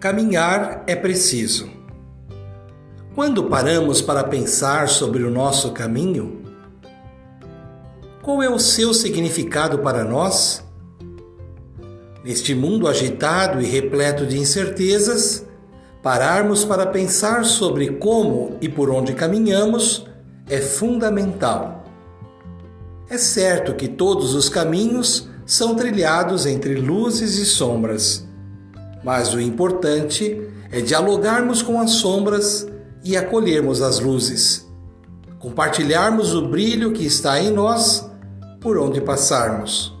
Caminhar é preciso. Quando paramos para pensar sobre o nosso caminho, qual é o seu significado para nós? Neste mundo agitado e repleto de incertezas, pararmos para pensar sobre como e por onde caminhamos é fundamental. É certo que todos os caminhos são trilhados entre luzes e sombras mas o importante é dialogarmos com as sombras e acolhermos as luzes. Compartilharmos o brilho que está em nós por onde passarmos.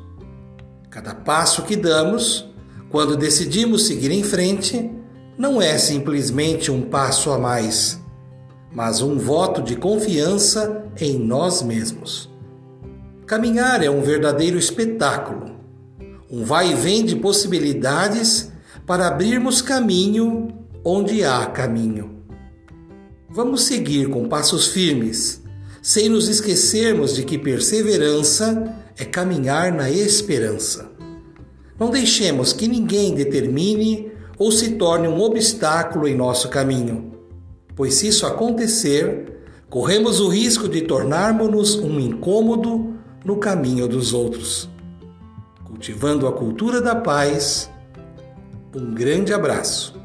Cada passo que damos, quando decidimos seguir em frente, não é simplesmente um passo a mais, mas um voto de confiança em nós mesmos. Caminhar é um verdadeiro espetáculo, um vai e vem de possibilidades para abrirmos caminho onde há caminho. Vamos seguir com passos firmes, sem nos esquecermos de que perseverança é caminhar na esperança. Não deixemos que ninguém determine ou se torne um obstáculo em nosso caminho, pois se isso acontecer, corremos o risco de tornarmos-nos um incômodo no caminho dos outros. Cultivando a cultura da paz, um grande abraço.